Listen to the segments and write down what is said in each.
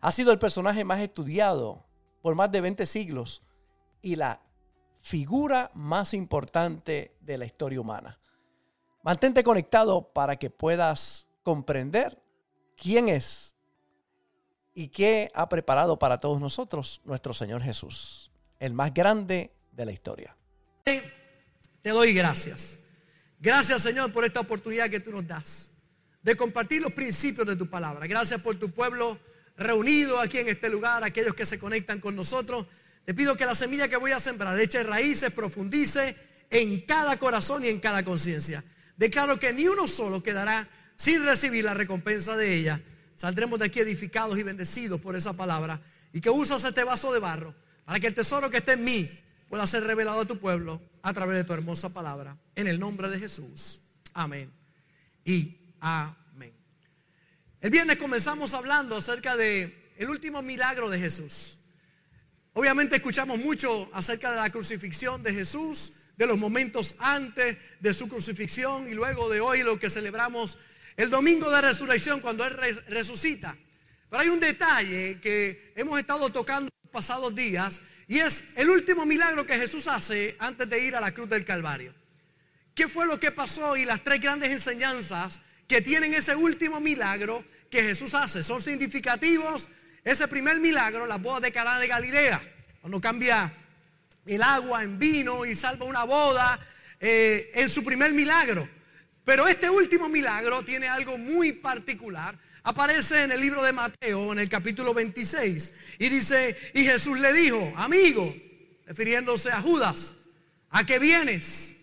Ha sido el personaje más estudiado por más de 20 siglos y la figura más importante de la historia humana. Mantente conectado para que puedas comprender quién es y qué ha preparado para todos nosotros nuestro Señor Jesús, el más grande de la historia. Te doy gracias. Gracias Señor por esta oportunidad que tú nos das de compartir los principios de tu palabra. Gracias por tu pueblo reunido aquí en este lugar, aquellos que se conectan con nosotros. Te pido que la semilla que voy a sembrar eche raíces, profundice en cada corazón y en cada conciencia. Declaro que ni uno solo quedará sin recibir la recompensa de ella. Saldremos de aquí edificados y bendecidos por esa palabra. Y que usas este vaso de barro para que el tesoro que esté en mí pueda ser revelado a tu pueblo a través de tu hermosa palabra. En el nombre de Jesús. Amén. Y amén. El viernes comenzamos hablando acerca de el último milagro de Jesús. Obviamente escuchamos mucho acerca de la crucifixión de Jesús, de los momentos antes de su crucifixión y luego de hoy lo que celebramos el domingo de resurrección cuando Él resucita. Pero hay un detalle que hemos estado tocando los pasados días y es el último milagro que Jesús hace antes de ir a la cruz del Calvario. ¿Qué fue lo que pasó y las tres grandes enseñanzas que tienen ese último milagro que Jesús hace. Son significativos. Ese primer milagro, la boda de Cana de Galilea, cuando cambia el agua en vino y salva una boda eh, en su primer milagro. Pero este último milagro tiene algo muy particular. Aparece en el libro de Mateo, en el capítulo 26, y dice, y Jesús le dijo, amigo, refiriéndose a Judas, ¿a qué vienes?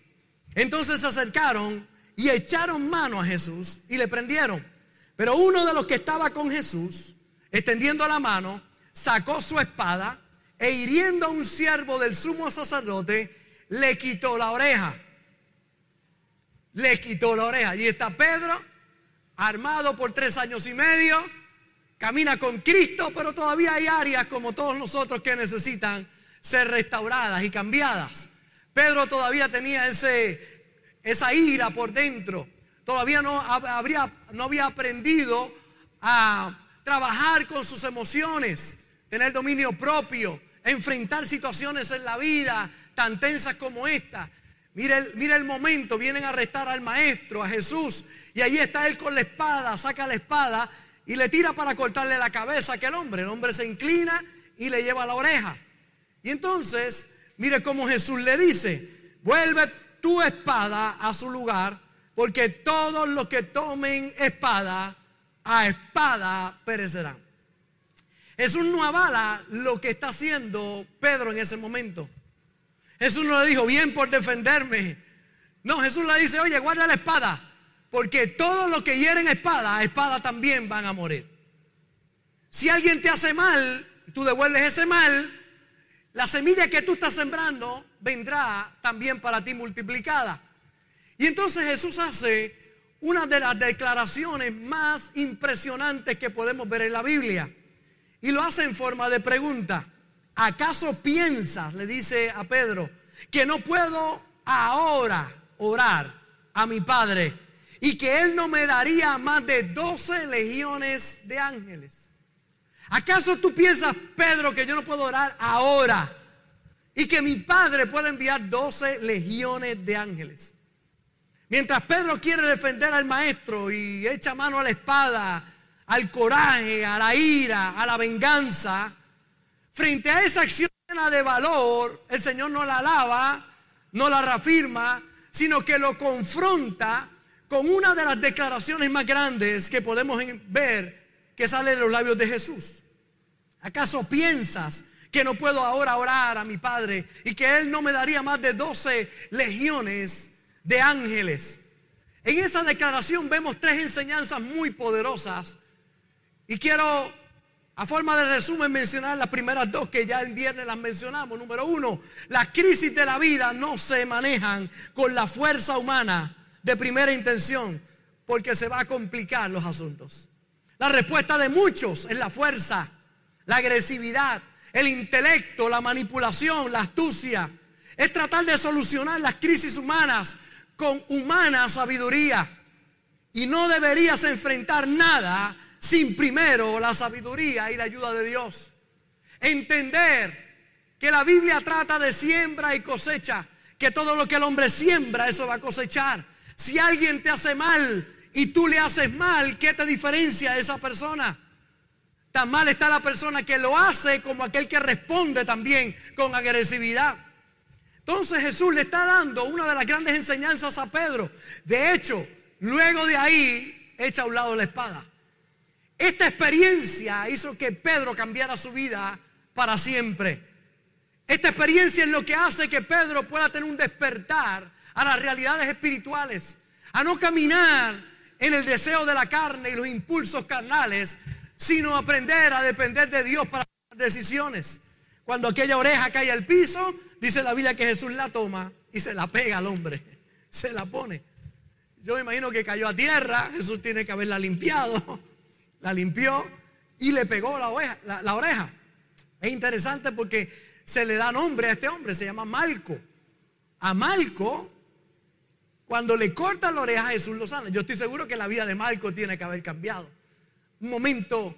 Entonces se acercaron y echaron mano a Jesús y le prendieron. Pero uno de los que estaba con Jesús, extendiendo la mano, sacó su espada e hiriendo a un siervo del sumo sacerdote, le quitó la oreja. Le quitó la oreja. Y está Pedro, armado por tres años y medio, camina con Cristo, pero todavía hay áreas como todos nosotros que necesitan ser restauradas y cambiadas. Pedro todavía tenía ese, esa ira por dentro todavía no, no había aprendido a trabajar con sus emociones, tener dominio propio, enfrentar situaciones en la vida tan tensas como esta. Mira el, el momento, vienen a arrestar al maestro, a Jesús, y ahí está él con la espada, saca la espada y le tira para cortarle la cabeza a aquel hombre. El hombre se inclina y le lleva la oreja. Y entonces, mire cómo Jesús le dice, vuelve tu espada a su lugar porque todos los que tomen espada, a espada perecerán. Jesús no avala lo que está haciendo Pedro en ese momento. Jesús no le dijo, bien por defenderme. No, Jesús le dice, oye, guarda la espada, porque todos los que hieren espada, a espada también van a morir. Si alguien te hace mal, tú devuelves ese mal, la semilla que tú estás sembrando vendrá también para ti multiplicada. Y entonces Jesús hace una de las declaraciones más impresionantes que podemos ver en la Biblia. Y lo hace en forma de pregunta. ¿Acaso piensas, le dice a Pedro, que no puedo ahora orar a mi Padre y que Él no me daría más de 12 legiones de ángeles? ¿Acaso tú piensas, Pedro, que yo no puedo orar ahora y que mi Padre puede enviar 12 legiones de ángeles? Mientras Pedro quiere defender al maestro y echa mano a la espada, al coraje, a la ira, a la venganza, frente a esa acción de valor, el Señor no la alaba, no la reafirma, sino que lo confronta con una de las declaraciones más grandes que podemos ver que sale de los labios de Jesús. ¿Acaso piensas que no puedo ahora orar a mi Padre y que Él no me daría más de 12 legiones de ángeles. En esa declaración vemos tres enseñanzas muy poderosas y quiero A forma de resumen, mencionar las primeras dos que ya el viernes las mencionamos. Número uno, las crisis de la vida no se manejan con la fuerza humana de primera intención, porque se va a complicar los asuntos. La respuesta de muchos es la fuerza, la agresividad, el intelecto, la manipulación, la astucia. Es tratar de solucionar las crisis humanas con humana sabiduría. Y no deberías enfrentar nada sin primero la sabiduría y la ayuda de Dios. Entender que la Biblia trata de siembra y cosecha, que todo lo que el hombre siembra, eso va a cosechar. Si alguien te hace mal y tú le haces mal, ¿qué te diferencia de esa persona? Tan mal está la persona que lo hace como aquel que responde también con agresividad. Entonces Jesús le está dando una de las grandes enseñanzas a Pedro. De hecho, luego de ahí echa a un lado la espada. Esta experiencia hizo que Pedro cambiara su vida para siempre. Esta experiencia es lo que hace que Pedro pueda tener un despertar a las realidades espirituales, a no caminar en el deseo de la carne y los impulsos carnales, sino aprender a depender de Dios para tomar decisiones. Cuando aquella oreja cae al piso, dice la Biblia que Jesús la toma y se la pega al hombre, se la pone. Yo me imagino que cayó a tierra, Jesús tiene que haberla limpiado la limpió y le pegó la, oreja. Es interesante porque se le da nombre a este hombre, se llama Malco. A Malco, cuando le corta la oreja, Jesús lo sana. Yo estoy seguro que la vida de Malco tiene que haber cambiado. Un momento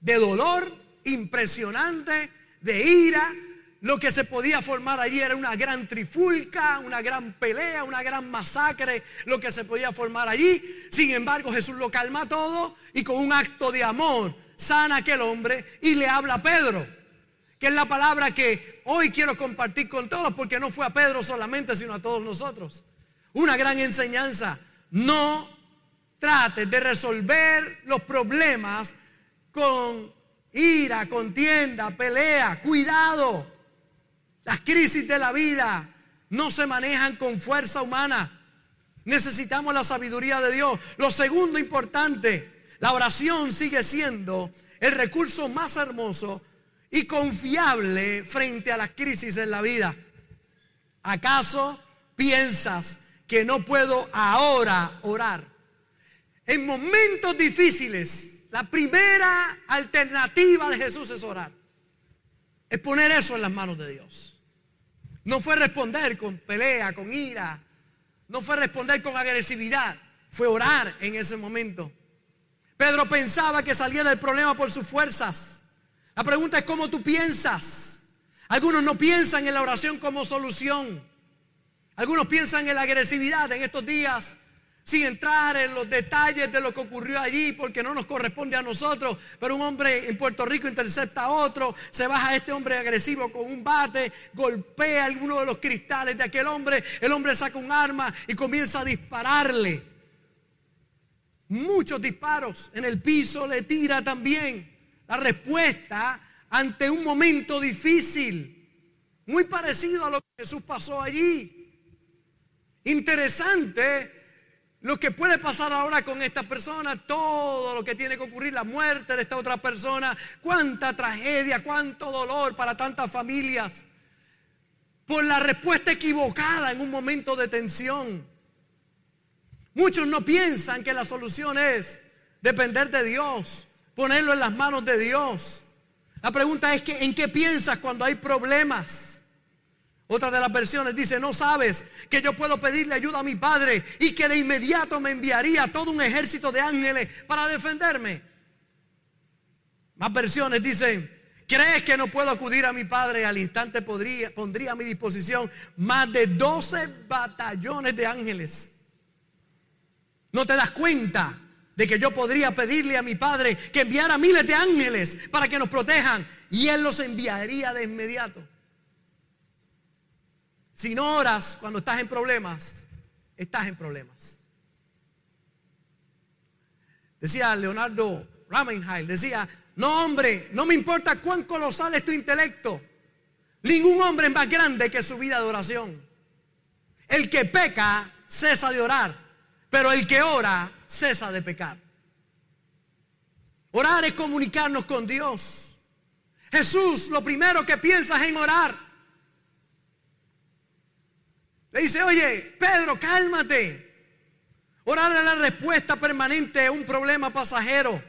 de dolor impresionante, de ira, lo que se podía formar allí era una gran trifulca, una gran pelea, una gran masacre, lo que se podía formar allí. Sin embargo, Jesús lo calma todo y con un acto de amor sana a aquel hombre y le habla a Pedro, que es la palabra que hoy quiero compartir con todos, porque no fue a Pedro solamente, sino a todos nosotros. Una gran enseñanza. No trates de resolver los problemas con ira, contienda, pelea. Cuidado. Las crisis de la vida no se manejan con fuerza humana. Necesitamos la sabiduría de Dios. Lo segundo importante, la oración sigue siendo el recurso más hermoso y confiable frente a las crisis en la vida. ¿Acaso piensas que no puedo ahora orar? En momentos difíciles, la primera alternativa de Jesús es orar. Es poner eso en las manos de Dios. No fue responder con pelea, con ira. No fue responder con agresividad. Fue orar en ese momento. Pedro pensaba que salía del problema por sus fuerzas. La pregunta es cómo tú piensas. Algunos no piensan en la oración como solución. Algunos piensan en la agresividad en estos días sin entrar en los detalles de lo que ocurrió allí, porque no nos corresponde a nosotros, pero un hombre en Puerto Rico intercepta a otro, se baja este hombre agresivo con un bate, golpea alguno de los cristales de aquel hombre, el hombre saca un arma y comienza a dispararle. Muchos disparos en el piso le tira también. La respuesta ante un momento difícil, muy parecido a lo que Jesús pasó allí. Interesante lo que puede pasar ahora con esta persona, todo lo que tiene que ocurrir, la muerte de esta otra persona, cuánta tragedia, cuánto dolor para tantas familias, por la respuesta equivocada en un momento de tensión. Muchos no piensan que la solución es depender de Dios, ponerlo en las manos de Dios. La pregunta es que en qué piensas cuando hay problemas. Otra de las versiones dice, no sabes que yo puedo pedirle ayuda a mi padre y que de inmediato me enviaría todo un ejército de ángeles para defenderme. Más versiones dicen, ¿crees que no puedo acudir a mi padre? Al instante podría, pondría a mi disposición más de 12 batallones de ángeles. ¿No te das cuenta de que yo podría pedirle a mi padre que enviara miles de ángeles para que nos protejan y él los enviaría de inmediato? Si no oras cuando estás en problemas, estás en problemas. Decía Leonardo Ramenheil, decía, no hombre, no me importa cuán colosal es tu intelecto. Ningún hombre es más grande que su vida de oración. El que peca cesa de orar, pero el que ora cesa de pecar. Orar es comunicarnos con Dios. Jesús lo primero que piensa es en orar. Le dice, oye, Pedro, cálmate. Orar es la respuesta permanente a un problema pasajero.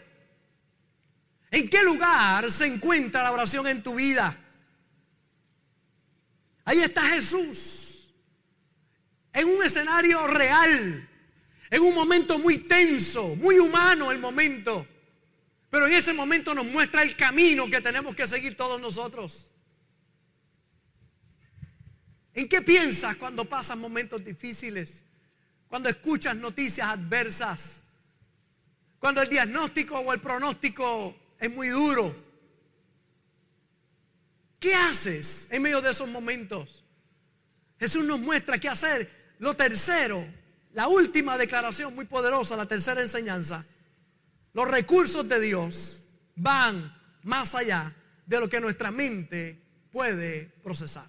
¿En qué lugar se encuentra la oración en tu vida? Ahí está Jesús. En un escenario real. En un momento muy tenso, muy humano el momento. Pero en ese momento nos muestra el camino que tenemos que seguir todos nosotros. ¿En qué piensas cuando pasan momentos difíciles? Cuando escuchas noticias adversas. Cuando el diagnóstico o el pronóstico es muy duro. ¿Qué haces en medio de esos momentos? Jesús nos muestra qué hacer. Lo tercero, la última declaración muy poderosa, la tercera enseñanza, los recursos de Dios van más allá de lo que nuestra mente puede procesar.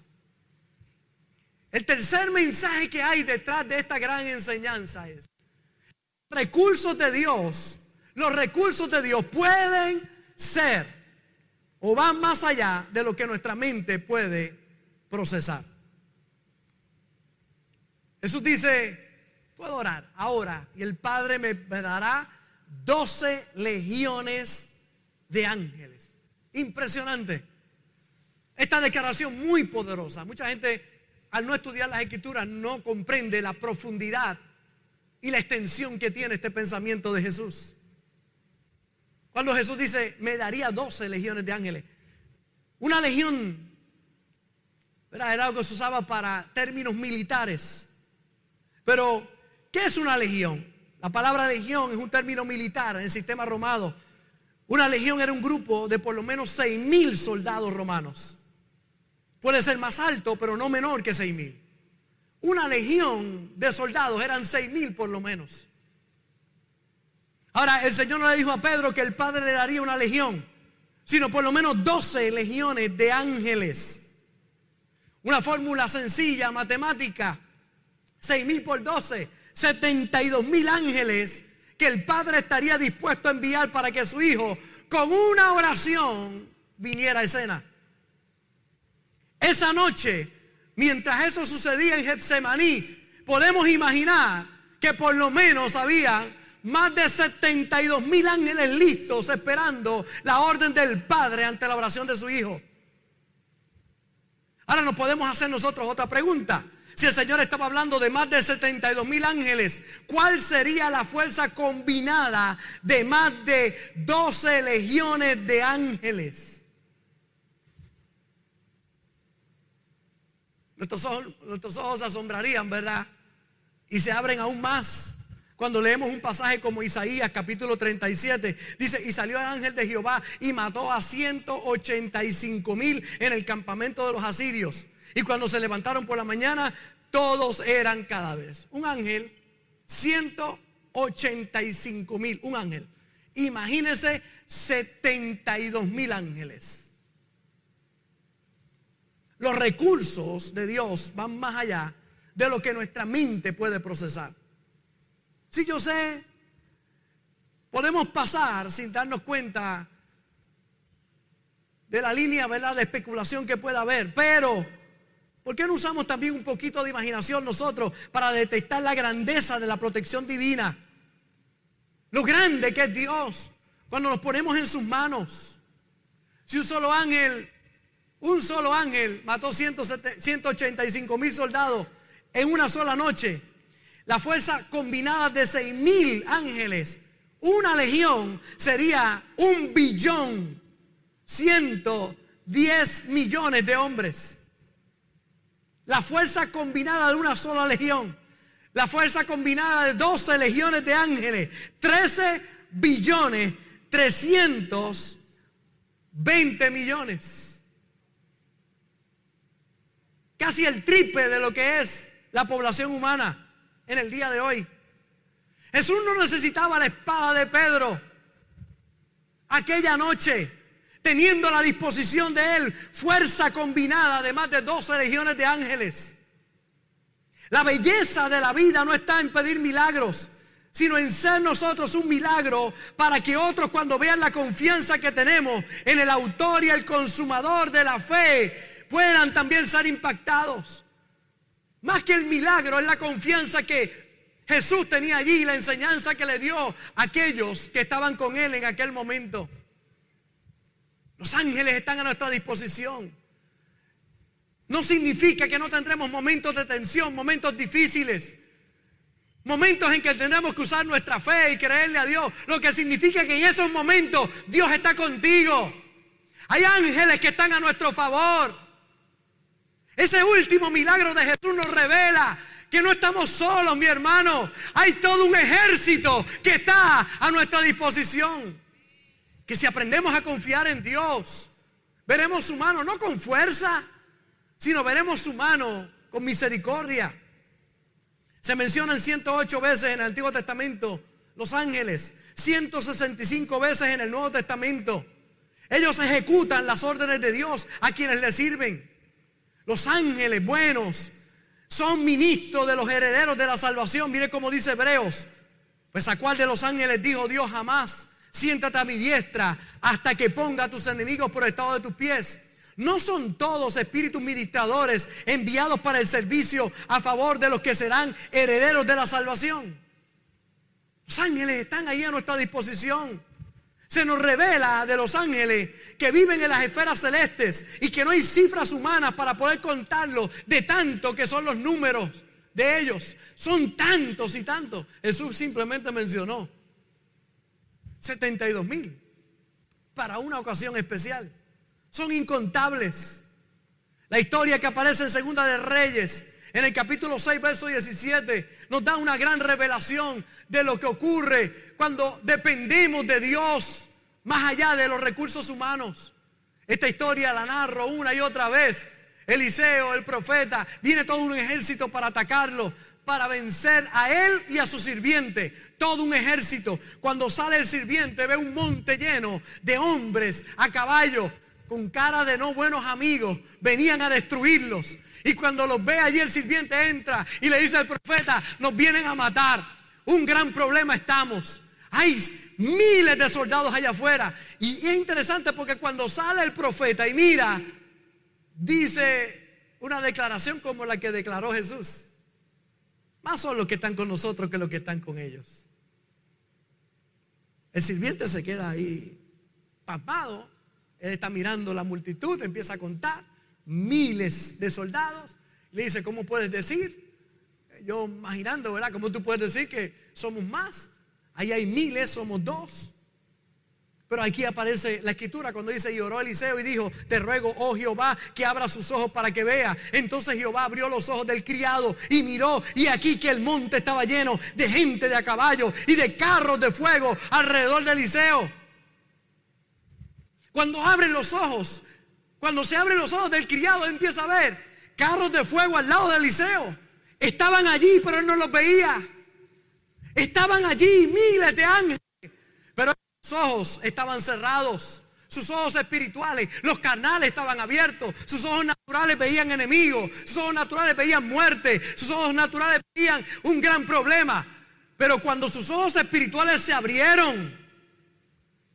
El tercer mensaje que hay detrás de esta gran enseñanza es, recursos de Dios, los recursos de Dios pueden ser o van más allá de lo que nuestra mente puede procesar. Jesús dice, puedo orar ahora y el Padre me, me dará 12 legiones de ángeles. Impresionante. Esta declaración muy poderosa. Mucha gente al no estudiar las escrituras no comprende la profundidad y la extensión que tiene este pensamiento de Jesús. Cuando Jesús dice, me daría 12 legiones de ángeles. Una legión era algo que se usaba para términos militares. Pero, ¿qué es una legión? La palabra legión es un término militar en el sistema romano. Una legión era un grupo de por lo menos seis mil soldados romanos. Puede ser más alto, pero no menor que seis mil. Una legión de soldados eran seis mil por lo menos. Ahora, el Señor no le dijo a Pedro que el Padre le daría una legión, sino por lo menos 12 legiones de ángeles. Una fórmula sencilla, matemática. Seis mil por 12 72 mil ángeles que el Padre estaría dispuesto a enviar para que su Hijo, con una oración, viniera a escena. Esa noche, mientras eso sucedía en Getsemaní, podemos imaginar que por lo menos había más de 72 mil ángeles listos esperando la orden del Padre ante la oración de su Hijo. Ahora nos podemos hacer nosotros otra pregunta. Si el Señor estaba hablando de más de 72 mil ángeles, ¿cuál sería la fuerza combinada de más de 12 legiones de ángeles? Nuestros ojos, nuestros ojos se asombrarían, ¿verdad? Y se abren aún más cuando leemos un pasaje como Isaías capítulo 37, dice, y salió el ángel de Jehová y mató a 185 mil en el campamento de los asirios. Y cuando se levantaron por la mañana, todos eran cadáveres. Un ángel, 185 mil, un ángel. Imagínense 72 mil ángeles. Los recursos de Dios van más allá de lo que nuestra mente puede procesar. Si yo sé, podemos pasar sin darnos cuenta de la línea ¿verdad? de especulación que pueda haber, pero ¿Por qué no usamos también un poquito de imaginación nosotros para detectar la grandeza de la protección divina? Lo grande que es Dios cuando nos ponemos en sus manos. Si un solo ángel, un solo ángel mató 185 mil soldados en una sola noche, la fuerza combinada de 6 mil ángeles, una legión sería un billón, 110 millones de hombres. La fuerza combinada de una sola legión. La fuerza combinada de 12 legiones de ángeles. 13 billones 320 millones. Casi el triple de lo que es la población humana en el día de hoy. Jesús no necesitaba la espada de Pedro aquella noche teniendo a la disposición de Él fuerza combinada de más de 12 legiones de ángeles. La belleza de la vida no está en pedir milagros, sino en ser nosotros un milagro para que otros cuando vean la confianza que tenemos en el autor y el consumador de la fe puedan también ser impactados. Más que el milagro es la confianza que Jesús tenía allí, la enseñanza que le dio a aquellos que estaban con él en aquel momento. Los ángeles están a nuestra disposición. No significa que no tendremos momentos de tensión, momentos difíciles. Momentos en que tendremos que usar nuestra fe y creerle a Dios. Lo que significa que en esos momentos Dios está contigo. Hay ángeles que están a nuestro favor. Ese último milagro de Jesús nos revela que no estamos solos, mi hermano. Hay todo un ejército que está a nuestra disposición. Que si aprendemos a confiar en Dios, veremos su mano no con fuerza, sino veremos su mano con misericordia. Se mencionan 108 veces en el Antiguo Testamento los ángeles, 165 veces en el Nuevo Testamento. Ellos ejecutan las órdenes de Dios a quienes le sirven. Los ángeles buenos son ministros de los herederos de la salvación. Mire cómo dice Hebreos. Pues a cuál de los ángeles dijo Dios jamás, siéntate a mi diestra hasta que ponga a tus enemigos por el estado de tus pies. No son todos espíritus ministradores enviados para el servicio a favor de los que serán herederos de la salvación. Los ángeles están ahí a nuestra disposición. Se nos revela de los ángeles que viven en las esferas celestes y que no hay cifras humanas para poder contarlo de tanto que son los números de ellos. Son tantos y tantos. Jesús simplemente mencionó 72 mil para una ocasión especial son incontables. La historia que aparece en Segunda de Reyes, en el capítulo 6, verso 17, nos da una gran revelación de lo que ocurre cuando dependemos de Dios más allá de los recursos humanos. Esta historia la narro una y otra vez. Eliseo, el profeta, viene todo un ejército para atacarlo, para vencer a él y a su sirviente. Todo un ejército. Cuando sale el sirviente ve un monte lleno de hombres a caballo con cara de no buenos amigos, venían a destruirlos. Y cuando los ve allí el sirviente entra y le dice al profeta, nos vienen a matar. Un gran problema estamos. Hay miles de soldados allá afuera. Y es interesante porque cuando sale el profeta y mira, dice una declaración como la que declaró Jesús. Más son los que están con nosotros que los que están con ellos. El sirviente se queda ahí papado él está mirando la multitud, empieza a contar miles de soldados. Le dice, ¿cómo puedes decir? Yo imaginando, ¿verdad? ¿Cómo tú puedes decir que somos más? Ahí hay miles, somos dos. Pero aquí aparece la escritura cuando dice, y oró Eliseo y dijo, te ruego, oh Jehová, que abra sus ojos para que vea. Entonces Jehová abrió los ojos del criado y miró, y aquí que el monte estaba lleno de gente de a caballo y de carros de fuego alrededor de Eliseo. Cuando abren los ojos, cuando se abren los ojos del criado, empieza a ver carros de fuego al lado de Eliseo. Estaban allí, pero él no los veía. Estaban allí miles de ángeles, pero sus ojos estaban cerrados. Sus ojos espirituales, los canales estaban abiertos. Sus ojos naturales veían enemigos. Sus ojos naturales veían muerte. Sus ojos naturales veían un gran problema. Pero cuando sus ojos espirituales se abrieron,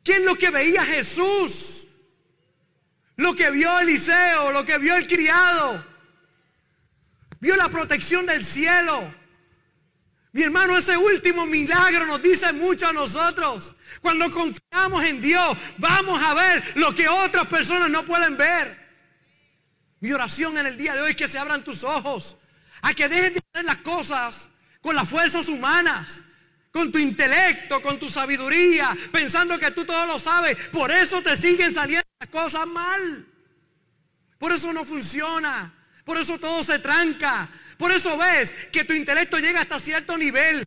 ¿Quién lo que veía Jesús? Vio Eliseo, lo que vio el criado. Vio la protección del cielo. Mi hermano, ese último milagro nos dice mucho a nosotros. Cuando confiamos en Dios, vamos a ver lo que otras personas no pueden ver. Mi oración en el día de hoy es que se abran tus ojos, a que dejen de hacer las cosas con las fuerzas humanas, con tu intelecto, con tu sabiduría, pensando que tú todo lo sabes. Por eso te siguen saliendo las cosas mal. Por eso no funciona. Por eso todo se tranca. Por eso ves que tu intelecto llega hasta cierto nivel.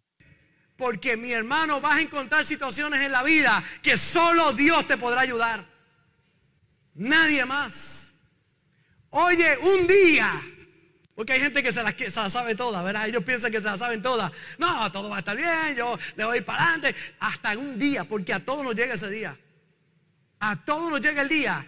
Porque mi hermano vas a encontrar situaciones en la vida que solo Dios te podrá ayudar. Nadie más. Oye, un día porque hay gente que se las, sabe todas, ¿verdad? Ellos piensan que se las saben todas. No, todo va a estar bien, yo le voy para adelante. Hasta un día, porque a todos nos llega ese día. A todos nos llega el día.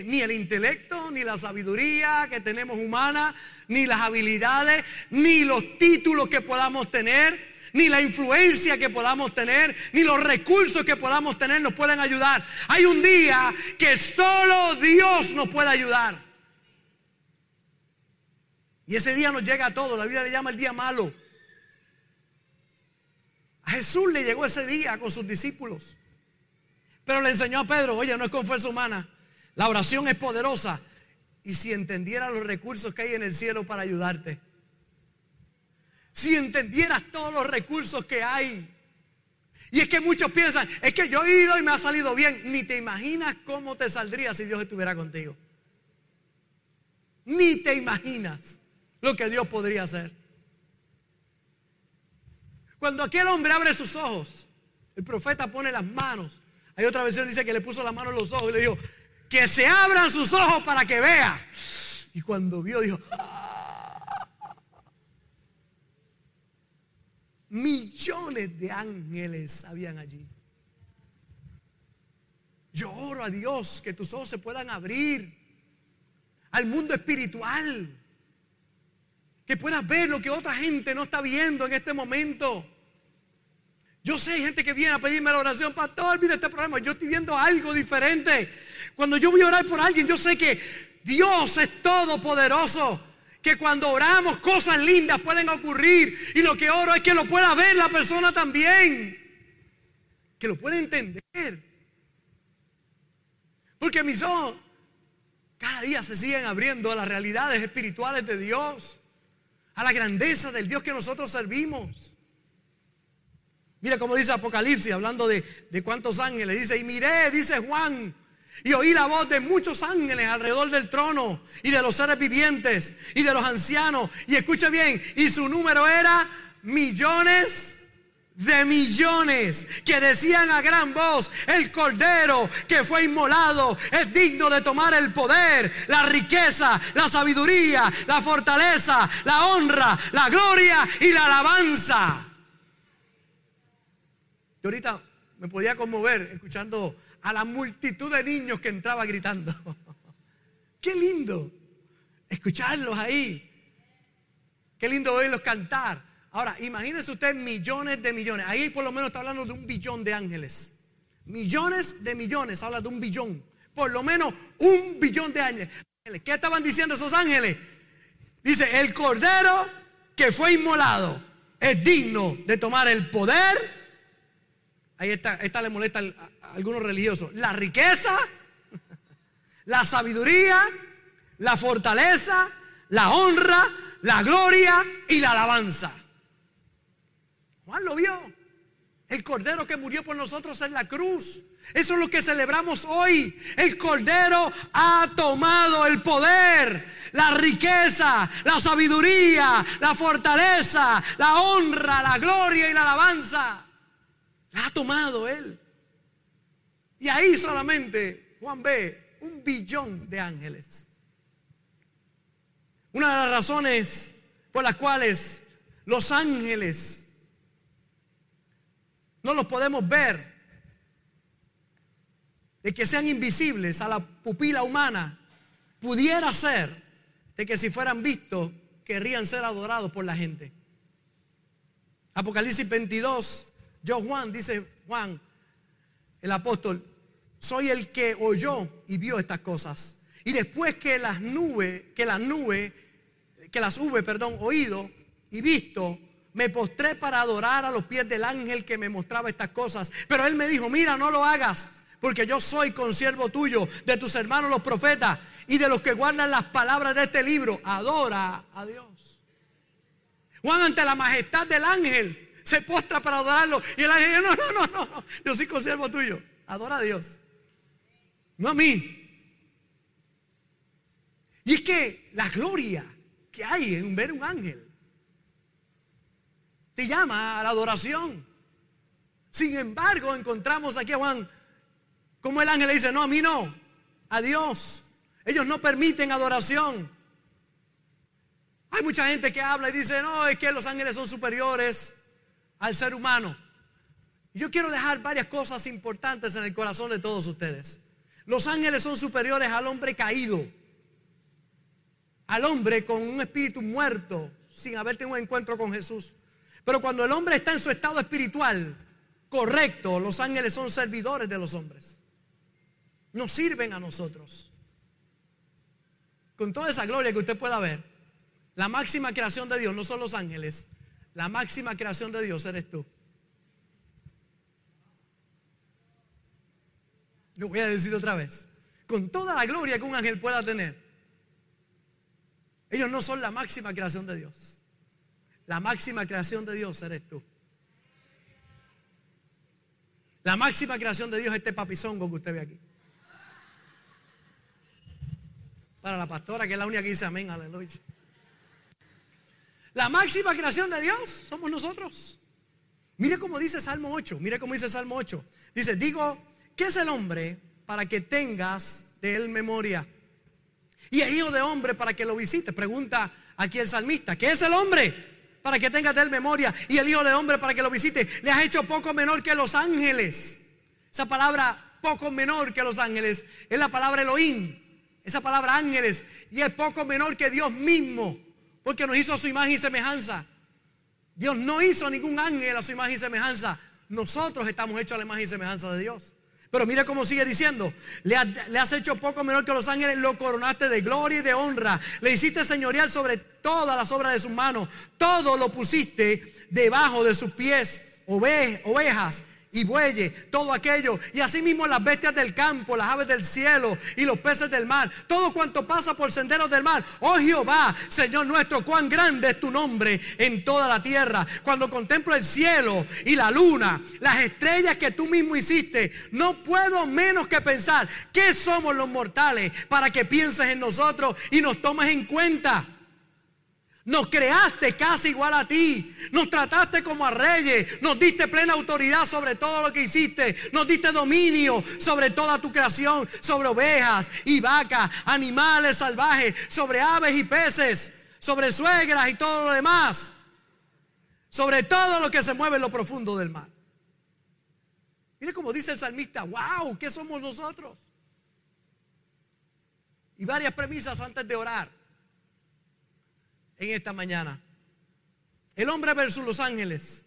Ni el intelecto, ni la sabiduría que tenemos humana, ni las habilidades, ni los títulos que podamos tener, ni la influencia que podamos tener, ni los recursos que podamos tener nos pueden ayudar. Hay un día que solo Dios nos puede ayudar. Y ese día nos llega a todos. La Biblia le llama el día malo. A Jesús le llegó ese día con sus discípulos. Pero le enseñó a Pedro, oye, no es con fuerza humana. La oración es poderosa. Y si entendiera los recursos que hay en el cielo para ayudarte. Si entendieras todos los recursos que hay. Y es que muchos piensan, es que yo he ido y me ha salido bien. Ni te imaginas cómo te saldría si Dios estuviera contigo. Ni te imaginas lo que Dios podría hacer. Cuando aquel hombre abre sus ojos, el profeta pone las manos. Hay otra versión que dice que le puso la mano en los ojos y le dijo, que se abran sus ojos para que vea. Y cuando vio, dijo, millones de ángeles habían allí. Yo oro a Dios que tus ojos se puedan abrir al mundo espiritual. Que puedas ver lo que otra gente no está viendo en este momento. Yo sé, hay gente que viene a pedirme la oración, pastor, mira este problema, yo estoy viendo algo diferente. Cuando yo voy a orar por alguien, yo sé que Dios es todopoderoso. Que cuando oramos cosas lindas pueden ocurrir. Y lo que oro es que lo pueda ver la persona también. Que lo pueda entender. Porque mis ojos cada día se siguen abriendo a las realidades espirituales de Dios. A la grandeza del Dios que nosotros servimos. Mira cómo dice Apocalipsis, hablando de, de cuántos ángeles. Dice, y miré, dice Juan, y oí la voz de muchos ángeles alrededor del trono y de los seres vivientes y de los ancianos. Y escuche bien, y su número era millones de millones que decían a gran voz, el cordero que fue inmolado es digno de tomar el poder, la riqueza, la sabiduría, la fortaleza, la honra, la gloria y la alabanza. Yo ahorita me podía conmover escuchando a la multitud de niños que entraba gritando. Qué lindo escucharlos ahí. Qué lindo oírlos cantar. Ahora, imagínense usted millones de millones. Ahí por lo menos está hablando de un billón de ángeles. Millones de millones, habla de un billón. Por lo menos un billón de ángeles. ¿Qué estaban diciendo esos ángeles? Dice, el cordero que fue inmolado es digno de tomar el poder. Ahí está, esta le molesta a algunos religiosos. La riqueza, la sabiduría, la fortaleza, la honra, la gloria y la alabanza. Juan lo vio. El cordero que murió por nosotros en la cruz. Eso es lo que celebramos hoy. El cordero ha tomado el poder, la riqueza, la sabiduría, la fortaleza, la honra, la gloria y la alabanza. La ha tomado él. Y ahí solamente Juan ve un billón de ángeles. Una de las razones por las cuales los ángeles no los podemos ver, de que sean invisibles a la pupila humana, pudiera ser de que si fueran vistos, querrían ser adorados por la gente. Apocalipsis 22, yo Juan, dice Juan, el apóstol, soy el que oyó y vio estas cosas. Y después que las nubes, que las nubes, que las hube, perdón, oído y visto, me postré para adorar a los pies del ángel que me mostraba estas cosas. Pero él me dijo, mira, no lo hagas, porque yo soy consiervo tuyo, de tus hermanos los profetas y de los que guardan las palabras de este libro. Adora a Dios. Juan ante la majestad del ángel se postra para adorarlo. Y el ángel, no, no, no, no, yo soy consiervo tuyo. Adora a Dios. No a mí. Y es que la gloria que hay en ver un ángel te llama a la adoración. Sin embargo, encontramos aquí a Juan, como el ángel le dice, no, a mí no, a Dios. Ellos no permiten adoración. Hay mucha gente que habla y dice, no, es que los ángeles son superiores al ser humano. Yo quiero dejar varias cosas importantes en el corazón de todos ustedes. Los ángeles son superiores al hombre caído, al hombre con un espíritu muerto sin haber tenido un encuentro con Jesús. Pero cuando el hombre está en su estado espiritual correcto, los ángeles son servidores de los hombres. Nos sirven a nosotros. Con toda esa gloria que usted pueda ver, la máxima creación de Dios no son los ángeles, la máxima creación de Dios eres tú. Lo voy a decir otra vez. Con toda la gloria que un ángel pueda tener, ellos no son la máxima creación de Dios. La máxima creación de Dios eres tú. La máxima creación de Dios es este papizongo que usted ve aquí. Para la pastora, que es la única que dice amén, aleluya. La máxima creación de Dios somos nosotros. Mire cómo dice Salmo 8, mire cómo dice Salmo 8. Dice, digo, ¿qué es el hombre para que tengas de él memoria? Y el hijo de hombre para que lo visites. Pregunta aquí el salmista, ¿qué es el hombre? Para que tengas de él memoria. Y el hijo de hombre para que lo visite. Le has hecho poco menor que los ángeles. Esa palabra poco menor que los ángeles es la palabra Elohim. Esa palabra ángeles. Y es poco menor que Dios mismo. Porque nos hizo a su imagen y semejanza. Dios no hizo ningún ángel a su imagen y semejanza. Nosotros estamos hechos a la imagen y semejanza de Dios. Pero mira cómo sigue diciendo, le, has hecho poco menor que los ángeles, lo coronaste de gloria y de honra, le hiciste señorial sobre todas las obras de sus manos, todo lo pusiste debajo de sus pies, ovejas y bueyes, todo aquello. Y asimismo las bestias del campo, las aves del cielo y los peces del mar, todo cuanto pasa por senderos del mar. Oh Jehová, Señor nuestro, cuán grande es tu nombre en toda la tierra. Cuando contemplo el cielo y la luna, las estrellas que tú mismo hiciste, no puedo menos que pensar que somos los mortales para que pienses en nosotros y nos tomes en cuenta. Nos creaste casi igual a ti. Nos trataste como a reyes. Nos diste plena autoridad sobre todo lo que hiciste. Nos diste dominio sobre toda tu creación. Sobre ovejas y vacas, animales salvajes, sobre aves y peces, sobre suegras y todo lo demás. Sobre todo lo que se mueve en lo profundo del mar. Mire como dice el salmista, wow, ¿qué somos nosotros? Y varias premisas antes de orar en esta mañana. El hombre versus los ángeles.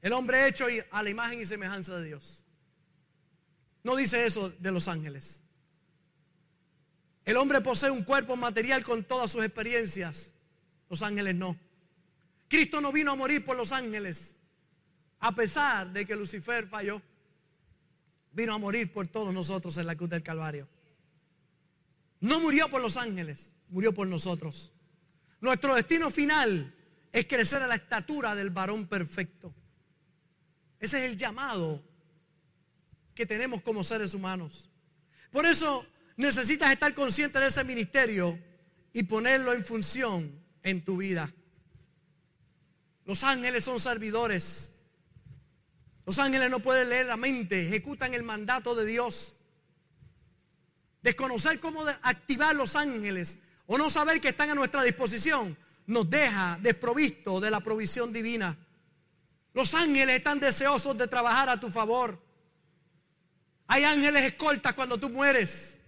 El hombre hecho a la imagen y semejanza de Dios. No dice eso de los ángeles. El hombre posee un cuerpo material con todas sus experiencias. Los ángeles no. Cristo no vino a morir por los ángeles. A pesar de que Lucifer falló. Vino a morir por todos nosotros en la cruz del Calvario. No murió por los ángeles, murió por nosotros. Nuestro destino final es crecer a la estatura del varón perfecto. Ese es el llamado que tenemos como seres humanos. Por eso necesitas estar consciente de ese ministerio y ponerlo en función en tu vida. Los ángeles son servidores. Los ángeles no pueden leer la mente, ejecutan el mandato de Dios. Desconocer cómo activar los ángeles o no saber que están a nuestra disposición nos deja desprovisto de la provisión divina. Los ángeles están deseosos de trabajar a tu favor. Hay ángeles escoltas cuando tú mueres.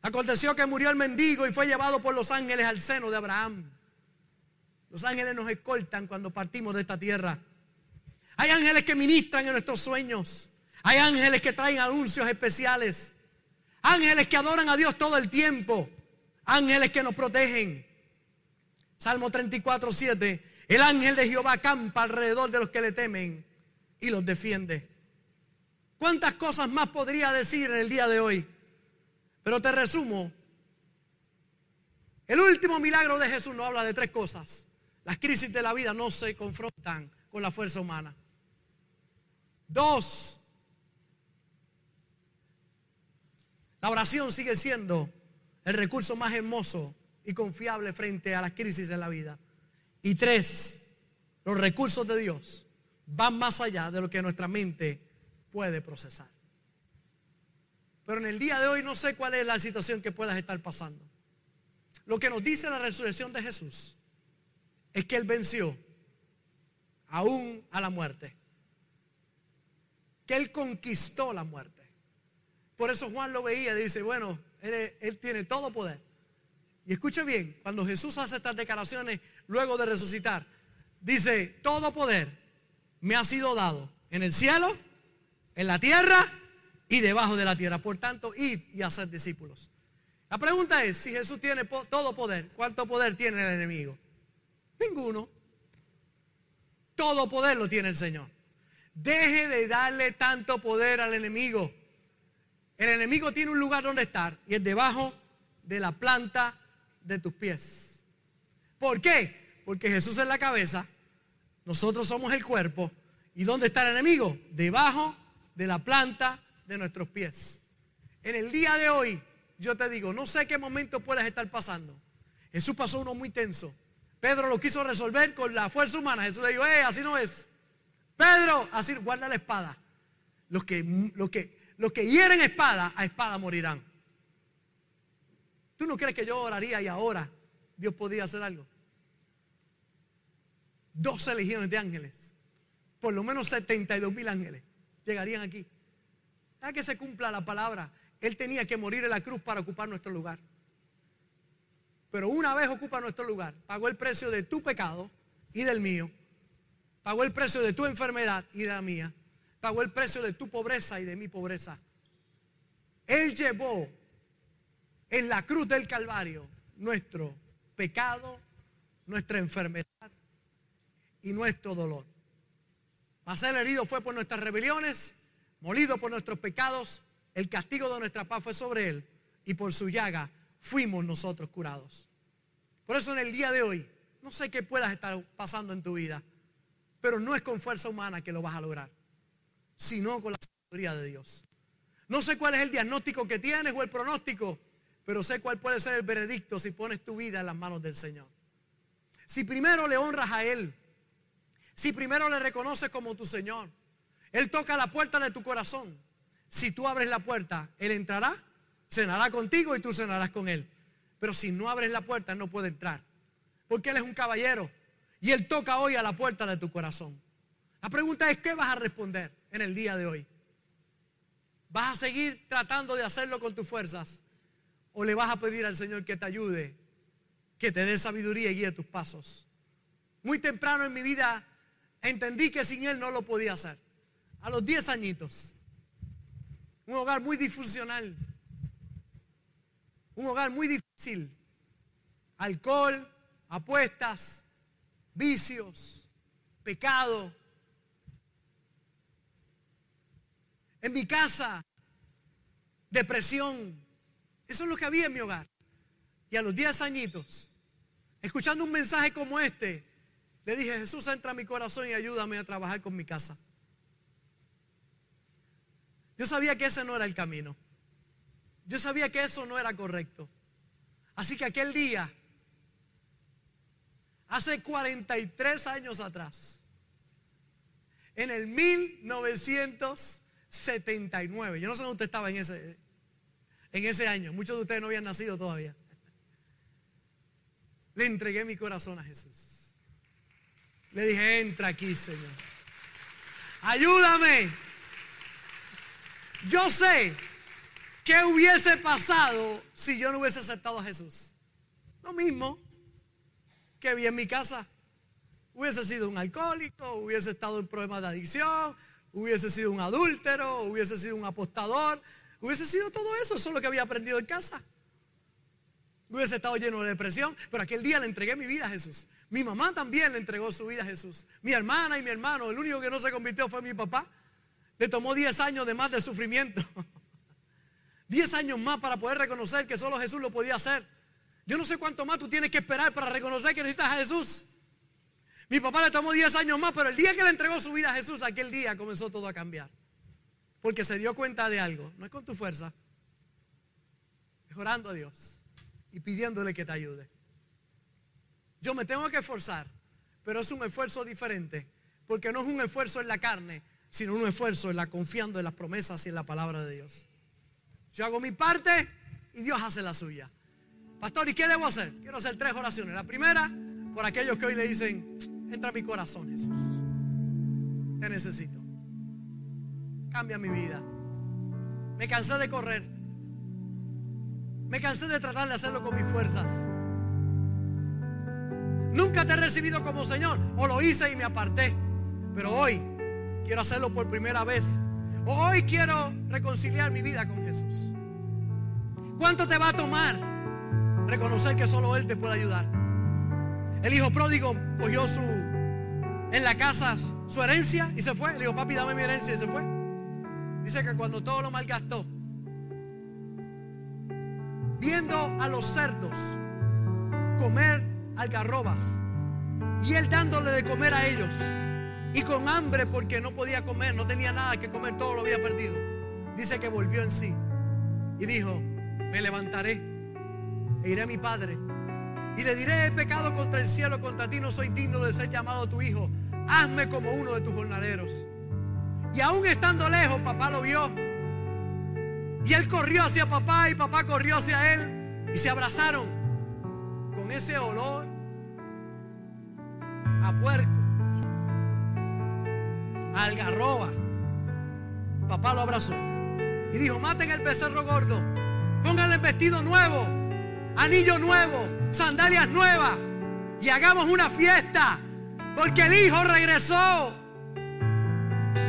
Aconteció que murió el mendigo y fue llevado por los ángeles al seno de Abraham. Los ángeles nos escoltan cuando partimos de esta tierra. Hay ángeles que ministran en nuestros sueños. Hay ángeles que traen anuncios especiales. Ángeles que adoran a Dios todo el tiempo. Ángeles que nos protegen. Salmo 34, 7. El ángel de Jehová campa alrededor de los que le temen y los defiende. ¿Cuántas cosas más podría decir en el día de hoy? Pero te resumo. El último milagro de Jesús nos habla de tres cosas. Las crisis de la vida no se confrontan con la fuerza humana. Dos, La oración sigue siendo el recurso más hermoso y confiable frente a las crisis de la vida. Y tres, los recursos de Dios van más allá de lo que nuestra mente puede procesar. Pero en el día de hoy no sé cuál es la situación que puedas estar pasando. Lo que nos dice la resurrección de Jesús es que Él venció aún a la muerte. Que Él conquistó la muerte. Por eso Juan lo veía y dice, bueno, él, tiene todo poder. Y escuche bien, cuando Jesús hace estas declaraciones luego de resucitar, Dice, todo poder me ha sido dado en el cielo, en la tierra y debajo de la tierra. Por tanto, id y hacer discípulos. La pregunta es, si Jesús tiene todo poder, ¿cuánto poder tiene el enemigo? Ninguno. Todo poder lo tiene el Señor. Deje de darle tanto poder al enemigo. El enemigo tiene un lugar donde estar y es debajo de la planta de tus pies. ¿Por qué? Porque Jesús es la cabeza, nosotros somos el cuerpo. ¿Y dónde está el enemigo? Debajo de la planta de nuestros pies. En el día de hoy, yo te digo, no sé qué momento puedas estar pasando. Jesús pasó uno muy tenso. Pedro lo quiso resolver con la fuerza humana. Jesús le dijo, eh, así no es. Pedro, así guarda la espada. Los que, los que, los que hieren espada, a espada morirán. ¿Tú no crees que yo oraría y ahora Dios podría hacer algo? 12 legiones de ángeles, por lo menos 72 mil ángeles llegarían aquí. A que se cumpla la palabra. Él tenía que morir en la cruz para ocupar nuestro lugar. Pero una vez ocupa nuestro lugar, pagó el precio de tu pecado y del mío. Pagó el precio de tu enfermedad y de la mía. Pagó el precio de tu pobreza y de mi pobreza. Él llevó en la cruz del Calvario nuestro pecado, nuestra enfermedad y nuestro dolor. Mas el herido fue por nuestras rebeliones, molido por nuestros pecados, el castigo de nuestra paz fue sobre él y por su llaga fuimos nosotros curados. Por eso en el día de hoy, no sé qué puedas estar pasando en tu vida, pero no es con fuerza humana que lo vas a lograr, sino con la sabiduría de Dios. No sé cuál es el diagnóstico que tienes o el pronóstico, pero sé cuál puede ser el veredicto si pones tu vida en las manos del Señor. Si primero le honras a Él, si primero le reconoces como tu Señor, Él toca la puerta de tu corazón. Si tú abres la puerta, Él entrará, cenará contigo y tú cenarás con Él. Pero si no abres la puerta, Él no puede entrar. Porque Él es un caballero y Él toca hoy a la puerta de tu corazón. La pregunta es, ¿qué vas a responder en el día de hoy? ¿Vas a seguir tratando de hacerlo con tus fuerzas? ¿O le vas a pedir al Señor que te ayude, que te dé sabiduría y guíe tus pasos? Muy temprano en mi vida entendí que sin Él no lo podía hacer. A los 10 añitos. Un hogar muy disfuncional. Un hogar muy difícil. Alcohol, apuestas, vicios, pecado. En mi casa, depresión. Eso es lo que había en mi hogar. Y a los 10 añitos, escuchando un mensaje como este, le dije, Jesús, entra a mi corazón y ayúdame a trabajar con mi casa. Yo sabía que ese no era el camino. Yo sabía que eso no era correcto. Así que aquel día, hace 43 años atrás, en el 1979, yo no sé dónde usted estaba en ese, en ese año, muchos de ustedes no habían nacido todavía, le entregué mi corazón a Jesús. Le dije, entra aquí, Señor. Ayúdame. Yo sé qué hubiese pasado si yo no hubiese aceptado a Jesús. Lo mismo que vi en mi casa. Hubiese sido un alcohólico, hubiese estado en problemas de adicción, hubiese sido un adúltero, hubiese sido un apostador, hubiese sido todo eso, eso es lo que había aprendido en casa. Hubiese estado lleno de depresión, pero aquel día le entregué mi vida a Jesús. Mi mamá también le entregó su vida a Jesús. Mi hermana y mi hermano, el único que no se convirtió fue mi papá. Le tomó 10 años de más de sufrimiento. 10 años más para poder reconocer que solo Jesús lo podía hacer. Yo no sé cuánto más tú tienes que esperar para reconocer que necesitas a Jesús. Mi papá le tomó 10 años más, pero el día que le entregó su vida a Jesús, aquel día comenzó todo a cambiar. Porque se dio cuenta de algo. No es con tu fuerza. Es orando a Dios y pidiéndole que te ayude. Yo me tengo que esforzar, pero es un esfuerzo diferente, porque no es un esfuerzo en la carne, sino un esfuerzo en la confiando en las promesas y en la palabra de Dios. Yo hago mi parte y Dios hace la suya. Pastor, ¿y qué debo hacer? Quiero hacer tres oraciones. La primera, por aquellos que hoy le dicen, entra a mi corazón, Jesús. Te necesito. Cambia mi vida. Me cansé de correr. Me cansé de tratar de hacerlo con mis fuerzas. Nunca te he recibido como Señor. O lo hice y me aparté. Pero hoy quiero hacerlo por primera vez. Hoy quiero reconciliar mi vida con Jesús. ¿Cuánto te va a tomar reconocer que solo Él te puede ayudar? El hijo pródigo cogió su en la casa su herencia y se fue. Le dijo, papi, dame mi herencia y se fue. Dice que cuando todo lo malgastó, viendo a los cerdos comer algarrobas y él dándole de comer a ellos y con hambre porque no podía comer, no tenía nada que comer, todo lo había perdido. Dice que volvió en sí y dijo, me levantaré e iré a mi padre y le diré, he pecado contra el cielo, contra ti no soy digno de ser llamado tu hijo, hazme como uno de tus jornaleros. Y aún estando lejos, papá lo vio. Y él corrió hacia papá y papá corrió hacia él y se abrazaron con ese olor a puerco, a algarroba. Papá lo abrazó y dijo, maten el becerro gordo, pónganle vestido nuevo, anillo nuevo, sandalias nuevas y hagamos una fiesta porque el hijo regresó.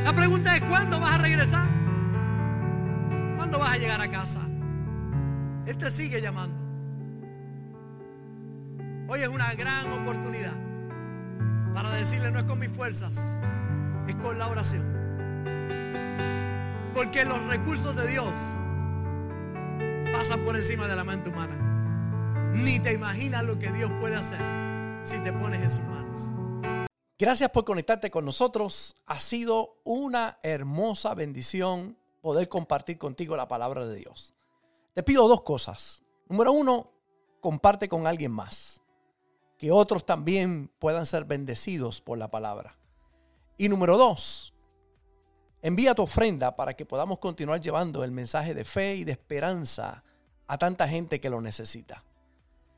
La pregunta es, ¿cuándo vas a regresar? ¿Cuándo vas a llegar a casa? Él te sigue llamando. Hoy es una gran oportunidad para decirle no es con mis fuerzas, es con la oración. Porque los recursos de Dios pasan por encima de la mente humana. Ni te imaginas lo que Dios puede hacer si te pones en sus manos. Gracias por conectarte con nosotros. Ha sido una hermosa bendición poder compartir contigo la palabra de Dios. Te pido dos cosas. Número uno, comparte con alguien más. Que otros también puedan ser bendecidos por la palabra. Y número dos, envía tu ofrenda para que podamos continuar llevando el mensaje de fe y de esperanza a tanta gente que lo necesita.